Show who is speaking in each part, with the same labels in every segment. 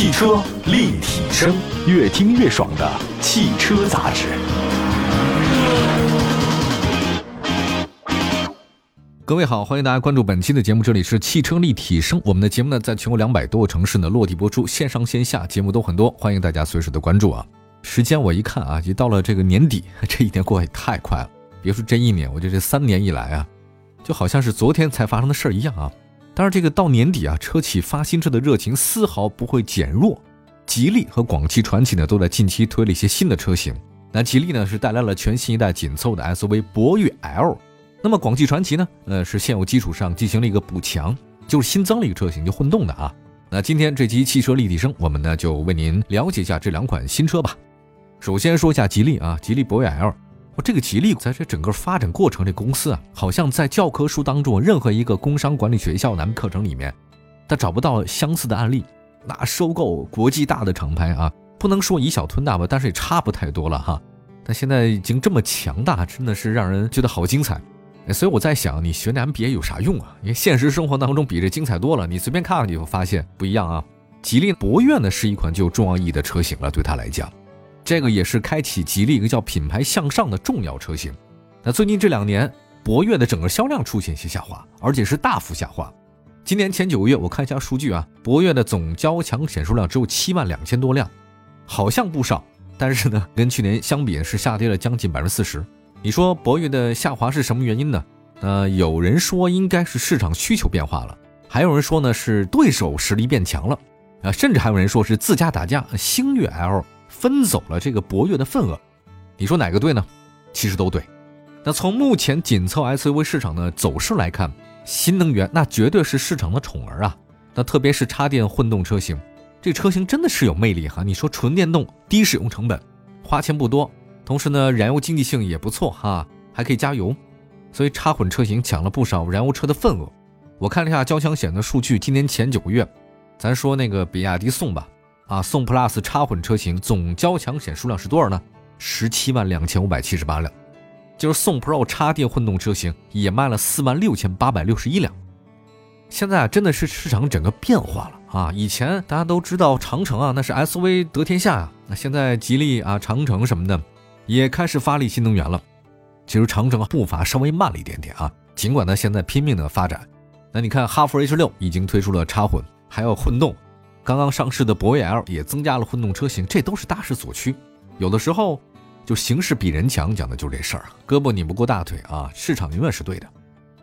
Speaker 1: 汽车立体声，越听越爽的汽车杂志。
Speaker 2: 各位好，欢迎大家关注本期的节目，这里是汽车立体声。我们的节目呢，在全国两百多个城市呢落地播出，线上线下节目都很多，欢迎大家随时的关注啊。时间我一看啊，已到了这个年底，这一年过得也太快了。别说这一年，我觉得这三年以来啊，就好像是昨天才发生的事儿一样啊。当然，这个到年底啊，车企发新车的热情丝毫不会减弱。吉利和广汽传祺呢，都在近期推了一些新的车型。那吉利呢，是带来了全新一代紧凑的 SUV 博越 L。那么广汽传祺呢？呃，是现有基础上进行了一个补强，就是新增了一个车型，就混动的啊。那今天这期汽车立体声，我们呢就为您了解一下这两款新车吧。首先说一下吉利啊，吉利博越 L。这个吉利在这整个发展过程，这公司啊，好像在教科书当中任何一个工商管理学校咱们课程里面，他找不到相似的案例。那收购国际大的厂牌啊，不能说以小吞大吧，但是也差不太多了哈。但现在已经这么强大，真的是让人觉得好精彩。所以我在想，你学那 MBA 有啥用啊？因为现实生活当中比这精彩多了。你随便看看你就发现不一样啊。吉利博越呢是一款具有重要意义的车型了，对他来讲，这个也是开启吉利一个叫品牌向上的重要车型。那最近这两年，博越的整个销量出现一些下滑，而且是大幅下滑。今年前九个月，我看一下数据啊，博越的总交强险数量只有七万两千多辆，好像不少，但是呢，跟去年相比是下跌了将近百分之四十。你说博越的下滑是什么原因呢？呃，有人说应该是市场需求变化了，还有人说呢是对手实力变强了，啊，甚至还有人说是自家打架，星越 L 分走了这个博越的份额。你说哪个对呢？其实都对。那从目前紧凑 SUV 市场的走势来看，新能源那绝对是市场的宠儿啊。那特别是插电混动车型，这车型真的是有魅力哈。你说纯电动低使用成本，花钱不多。同时呢，燃油经济性也不错哈，还可以加油，所以插混车型抢了不少燃油车的份额。我看了一下交强险的数据，今年前九个月，咱说那个比亚迪宋吧，啊，宋 Plus 插混车型总交强险数量是多少呢？十七万两千五百七十八辆，就是宋 Pro 插电混动车型也卖了四万六千八百六十一辆。现在啊，真的是市场整个变化了啊！以前大家都知道长城啊，那是 SUV 得天下呀，那现在吉利啊、长城什么的。也开始发力新能源了，其实长城啊步伐稍微慢了一点点啊，尽管呢现在拼命的发展。那你看哈弗 H 六已经推出了插混，还有混动，刚刚上市的博越 L 也增加了混动车型，这都是大势所趋。有的时候就形势比人强，讲的就是这事儿，胳膊拧不过大腿啊，市场永远是对的。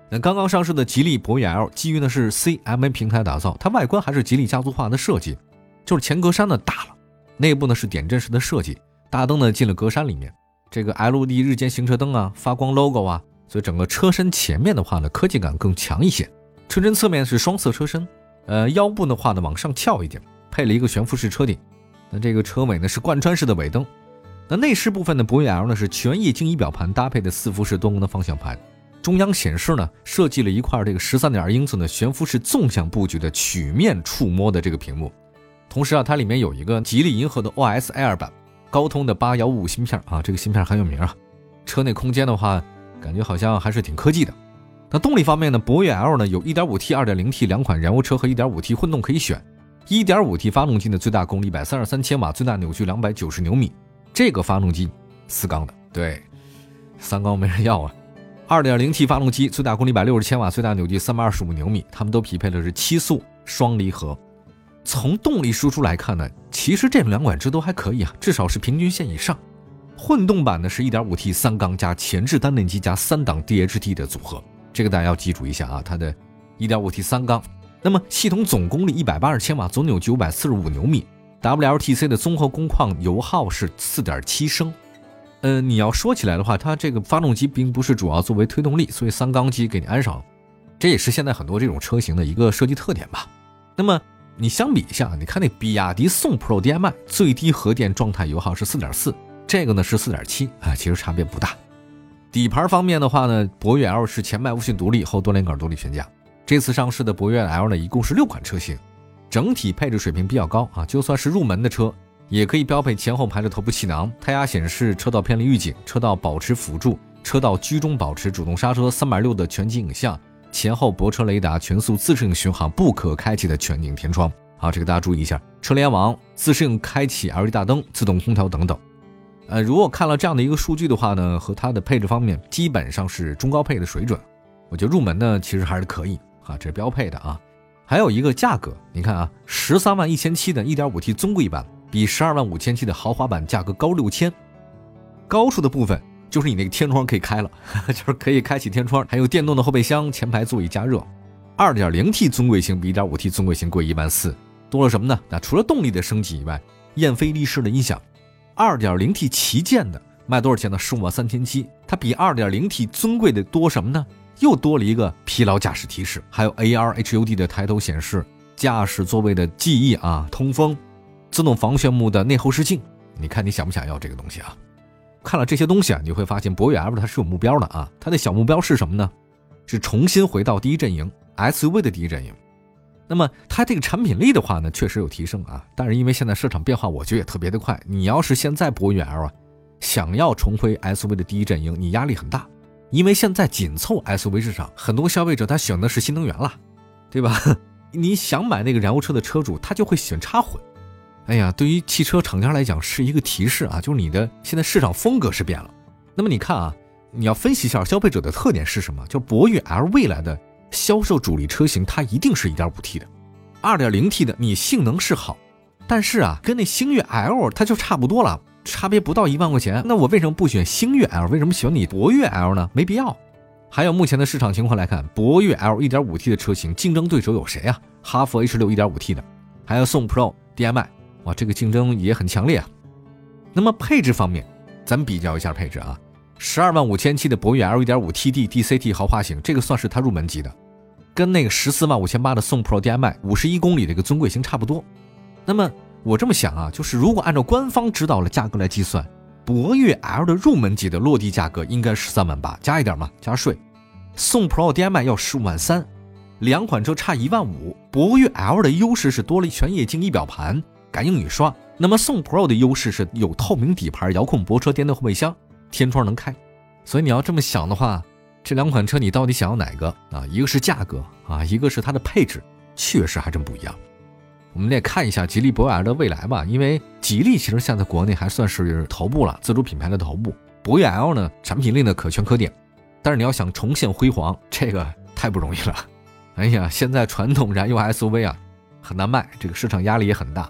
Speaker 2: 那刚刚上市的吉利博越 L 基于的是 CMA 平台打造，它外观还是吉利家族化的设计，就是前格栅呢大了，内部呢是点阵式的设计。大灯呢进了格栅里面，这个 LED 日间行车灯啊，发光 logo 啊，所以整个车身前面的话呢，科技感更强一些。车身侧面是双色车身，呃，腰部的话呢往上翘一点，配了一个悬浮式车顶。那这个车尾呢是贯穿式的尾灯。那内饰部分的博越 L 呢是全液晶仪表盘搭配的四辐式多功能方向盘，中央显示呢设计了一块这个十三点二英寸的悬浮式纵向布局的曲面触摸的这个屏幕。同时啊，它里面有一个吉利银河的 OS Air 版。高通的八幺五五芯片啊，这个芯片很有名啊。车内空间的话，感觉好像还是挺科技的。那动力方面呢，博越 L 呢有 1.5T、2.0T 两款燃油车和 1.5T 混动可以选。1.5T 发动机的最大功率133千瓦，最大扭矩290牛米。这个发动机四缸的，对，三缸没人要啊。2.0T 发动机最大功率160千瓦，最大扭矩325牛米。它们都匹配的是七速双离合。从动力输出来看呢，其实这两款车都还可以啊，至少是平均线以上。混动版呢是 1.5T 三缸加前置单电机加三档 DHT 的组合，这个大家要记住一下啊，它的 1.5T 三缸。那么系统总功率180千瓦，总扭矩945牛米，WLTC 的综合工况油耗是4.7升。呃，你要说起来的话，它这个发动机并不是主要作为推动力，所以三缸机给你安上，这也是现在很多这种车型的一个设计特点吧。那么。你相比一下，你看那比亚迪宋 Pro DM-i 最低核电状态油耗是四点四，这个呢是四点七啊，其实差别不大。底盘方面的话呢，博越 L 是前麦弗逊独立后多连杆独立悬架。这次上市的博越 L 呢，一共是六款车型，整体配置水平比较高啊，就算是入门的车，也可以标配前后排的头部气囊、胎压显示、车道偏离预警、车道保持辅助、车道居中保持、主动刹车、三百六的全景影像。前后泊车雷达、全速自适应巡航、不可开启的全景天窗，好，这个大家注意一下，车联网、自适应开启 LED 大灯、自动空调等等。呃，如果看了这样的一个数据的话呢，和它的配置方面基本上是中高配的水准。我觉得入门呢其实还是可以啊，这是标配的啊。还有一个价格，你看啊，十三万一千七的 1.5T 尊贵版比十二万五千七的豪华版价格高六千。高处的部分就是你那个天窗可以开了，就是可以开启天窗，还有电动的后备箱、前排座椅加热。2.0T 尊贵型比 1.5T 尊贵型贵一万四，多了什么呢？那除了动力的升级以外，燕飞利仕的音响，2.0T 旗舰的卖多少钱呢？十五万三千七，它比 2.0T 尊贵的多什么呢？又多了一个疲劳驾驶提示，还有 AR HUD 的抬头显示，驾驶座位的记忆啊，通风，自动防眩目的内后视镜。你看你想不想要这个东西啊？看了这些东西啊，你会发现博越 L 它是有目标的啊，它的小目标是什么呢？是重新回到第一阵营 SUV 的第一阵营。那么它这个产品力的话呢，确实有提升啊，但是因为现在市场变化，我觉得也特别的快。你要是现在博越 L 啊，想要重回 SUV 的第一阵营，你压力很大。因为现在紧凑 SUV 市场，很多消费者他选的是新能源了，对吧？你想买那个燃油车的车主，他就会选插混。哎呀，对于汽车厂家来讲是一个提示啊，就是你的现在市场风格是变了。那么你看啊，你要分析一下消费者的特点是什么？就博越 L 未来的销售主力车型，它一定是一点五 T 的，二点零 T 的你性能是好，但是啊，跟那星越 L 它就差不多了。差别不到一万块钱，那我为什么不选星越 L？为什么选你博越 L 呢？没必要。还有目前的市场情况来看，博越 L 1.5T 的车型竞争对手有谁啊？哈弗 H 六 1.5T 的，还有宋 Pro DM-i，哇，这个竞争也很强烈啊。那么配置方面，咱比较一下配置啊，十二万五千七的博越 L 1.5TD DCT 豪华型，这个算是它入门级的，跟那个十四万五千八的宋 Pro DM-i 五十一公里的一个尊贵型差不多。那么我这么想啊，就是如果按照官方指导的价格来计算，博越 L 的入门级的落地价格应该十三万八，加一点嘛，加税。宋 Pro DM-i 要十五万三，两款车差一万五。博越 L 的优势是多了全液晶仪表盘、感应雨刷，那么宋 Pro 的优势是有透明底盘、遥控泊车、电动后备箱、天窗能开。所以你要这么想的话，这两款车你到底想要哪个啊？一个是价格啊，一个是它的配置，确实还真不一样。我们得看一下吉利博越 L 的未来吧，因为吉利其实现在国内还算是头部了，自主品牌的头部。博越 L 呢，产品力呢可圈可点，但是你要想重现辉煌，这个太不容易了。哎呀，现在传统燃油 SUV 啊很难卖，这个市场压力也很大。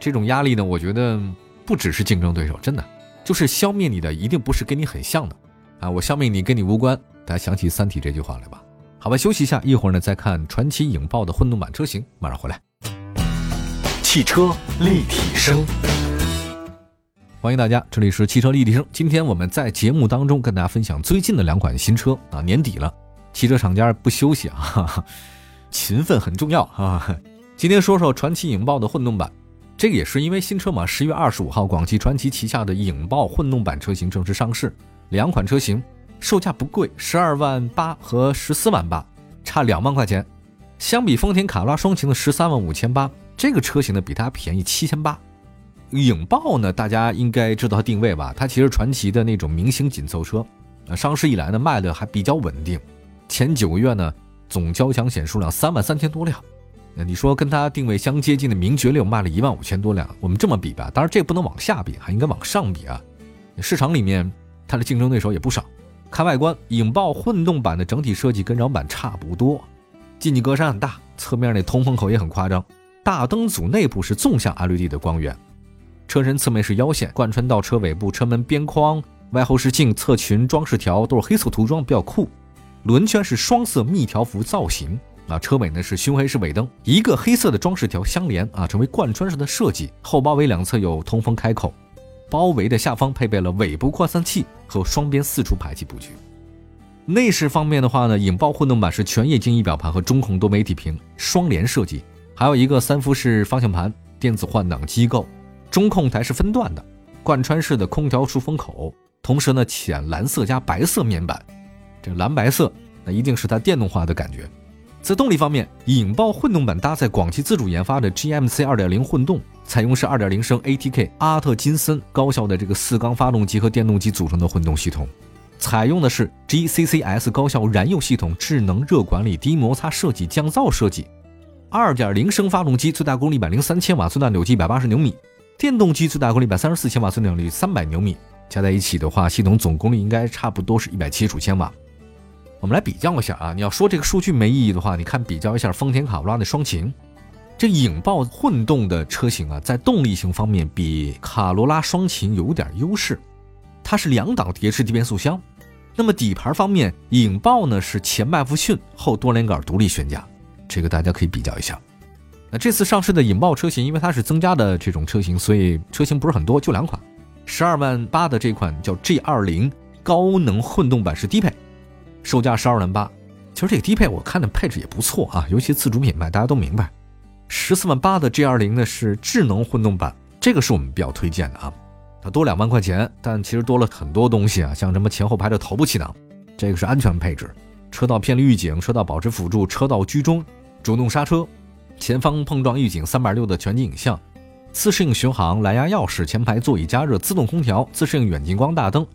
Speaker 2: 这种压力呢，我觉得不只是竞争对手，真的就是消灭你的一定不是跟你很像的啊！我消灭你跟你无关。大家想起《三体》这句话来吧。好吧，休息一下，一会儿呢再看传奇影豹的混动版车型，马上回来。
Speaker 1: 汽车立体声，
Speaker 2: 欢迎大家，这里是汽车立体声。今天我们在节目当中跟大家分享最近的两款新车啊，年底了，汽车厂家不休息啊，勤奋很重要啊。今天说说传奇影豹的混动版，这个也是因为新车嘛，十月二十五号，广汽传祺旗下的影豹混动版车型正式上市，两款车型售价不贵，十二万八和十四万八，差两万块钱，相比丰田卡罗拉双擎的十三万五千八。这个车型呢比它便宜七千八，影豹呢大家应该知道它定位吧？它其实传奇的那种明星紧凑车，啊，上市以来呢卖的还比较稳定，前九个月呢总交强险数量三万三千多辆，你说跟它定位相接近的名爵六卖了一万五千多辆，我们这么比吧？当然这不能往下比，还应该往上比啊！市场里面它的竞争对手也不少。看外观，影豹混动版的整体设计跟掌版差不多，进气格栅很大，侧面那通风口也很夸张。大灯组内部是纵向 LED 的光源，车身侧面是腰线贯穿到车尾部，车门边框、外后视镜、侧裙装饰条都是黑色涂装，比较酷。轮圈是双色密条幅造型啊，车尾呢是熏黑式尾灯，一个黑色的装饰条相连啊，成为贯穿式的设计。后包围两侧有通风开口，包围的下方配备了尾部扩散器和双边四出排气布局。内饰方面的话呢，引爆混动版是全液晶仪表盘和中控多媒体屏双联设计。还有一个三辐式方向盘，电子换挡机构，中控台是分段的，贯穿式的空调出风口，同时呢浅蓝色加白色面板，这蓝白色那一定是它电动化的感觉。在动力方面，影豹混动版搭载广汽自主研发的 GMC 2.0混动，采用是2.0升 ATK 阿特金森高效的这个四缸发动机和电动机组成的混动系统，采用的是 GCCS 高效燃油系统，智能热管理，低摩擦设计，降噪设计。二点零升发动机最大功率一百零三千瓦，最大扭矩一百八十牛米；电动机最大功率一百三十四千瓦，最大扭矩三百牛米。加在一起的话，系统总功率应该差不多是一百七十五千瓦。我们来比较一下啊，你要说这个数据没意义的话，你看比较一下丰田卡罗拉的双擎，这引爆混动的车型啊，在动力性方面比卡罗拉双擎有点优势，它是两档碟式低变速箱。那么底盘方面，引爆呢是前麦弗逊后多连杆独立悬架，这个大家可以比较一下。那这次上市的引爆车型，因为它是增加的这种车型，所以车型不是很多，就两款。十二万八的这款叫 G 二零高能混动版是低配。售价十二万八，其实这个低配我看的配置也不错啊，尤其自主品牌，大家都明白。十四万八的 G 二零呢是智能混动版，这个是我们比较推荐的啊。它多两万块钱，但其实多了很多东西啊，像什么前后排的头部气囊，这个是安全配置；车道偏离预警、车道保持辅助、车道居中、主动刹车、前方碰撞预警、三百六的全景影像、自适应巡航、蓝牙钥匙、前排座椅加热、自动空调、自适应远近光大灯。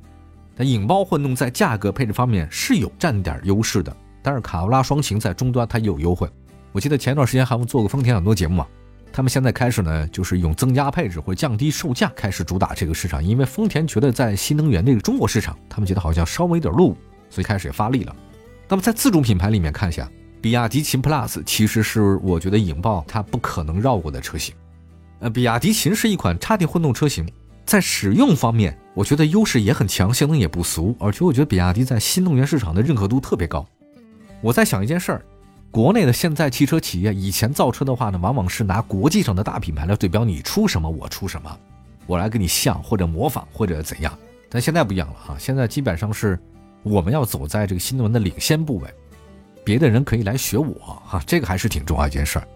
Speaker 2: 但引爆混动在价格配置方面是有占点优势的，但是卡罗拉双擎在终端它有优惠。我记得前段时间还做过丰田很多节目嘛，他们现在开始呢，就是用增加配置或降低售价开始主打这个市场，因为丰田觉得在新能源这个中国市场，他们觉得好像稍微有点落伍，所以开始也发力了。那么在自主品牌里面看一下，比亚迪秦 PLUS 其实是我觉得引爆它不可能绕过的车型。呃，比亚迪秦是一款插电混动车型。在使用方面，我觉得优势也很强，性能也不俗，而且我觉得比亚迪在新能源市场的认可度特别高。我在想一件事儿，国内的现在汽车企业以前造车的话呢，往往是拿国际上的大品牌来对标，你出什么我出什么，我来跟你像或者模仿或者怎样。但现在不一样了哈，现在基本上是我们要走在这个新能源的领先部位，别的人可以来学我哈，这个还是挺重要一件事儿。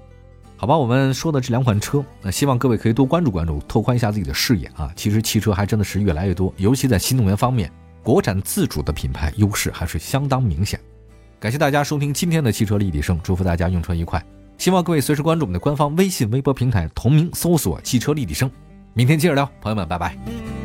Speaker 2: 好吧，我们说的这两款车，那希望各位可以多关注关注，拓宽一下自己的视野啊。其实汽车还真的是越来越多，尤其在新能源方面，国产自主的品牌优势还是相当明显。感谢大家收听今天的汽车立体声，祝福大家用车愉快。希望各位随时关注我们的官方微信、微博平台，同名搜索“汽车立体声”。明天接着聊，朋友们，拜拜。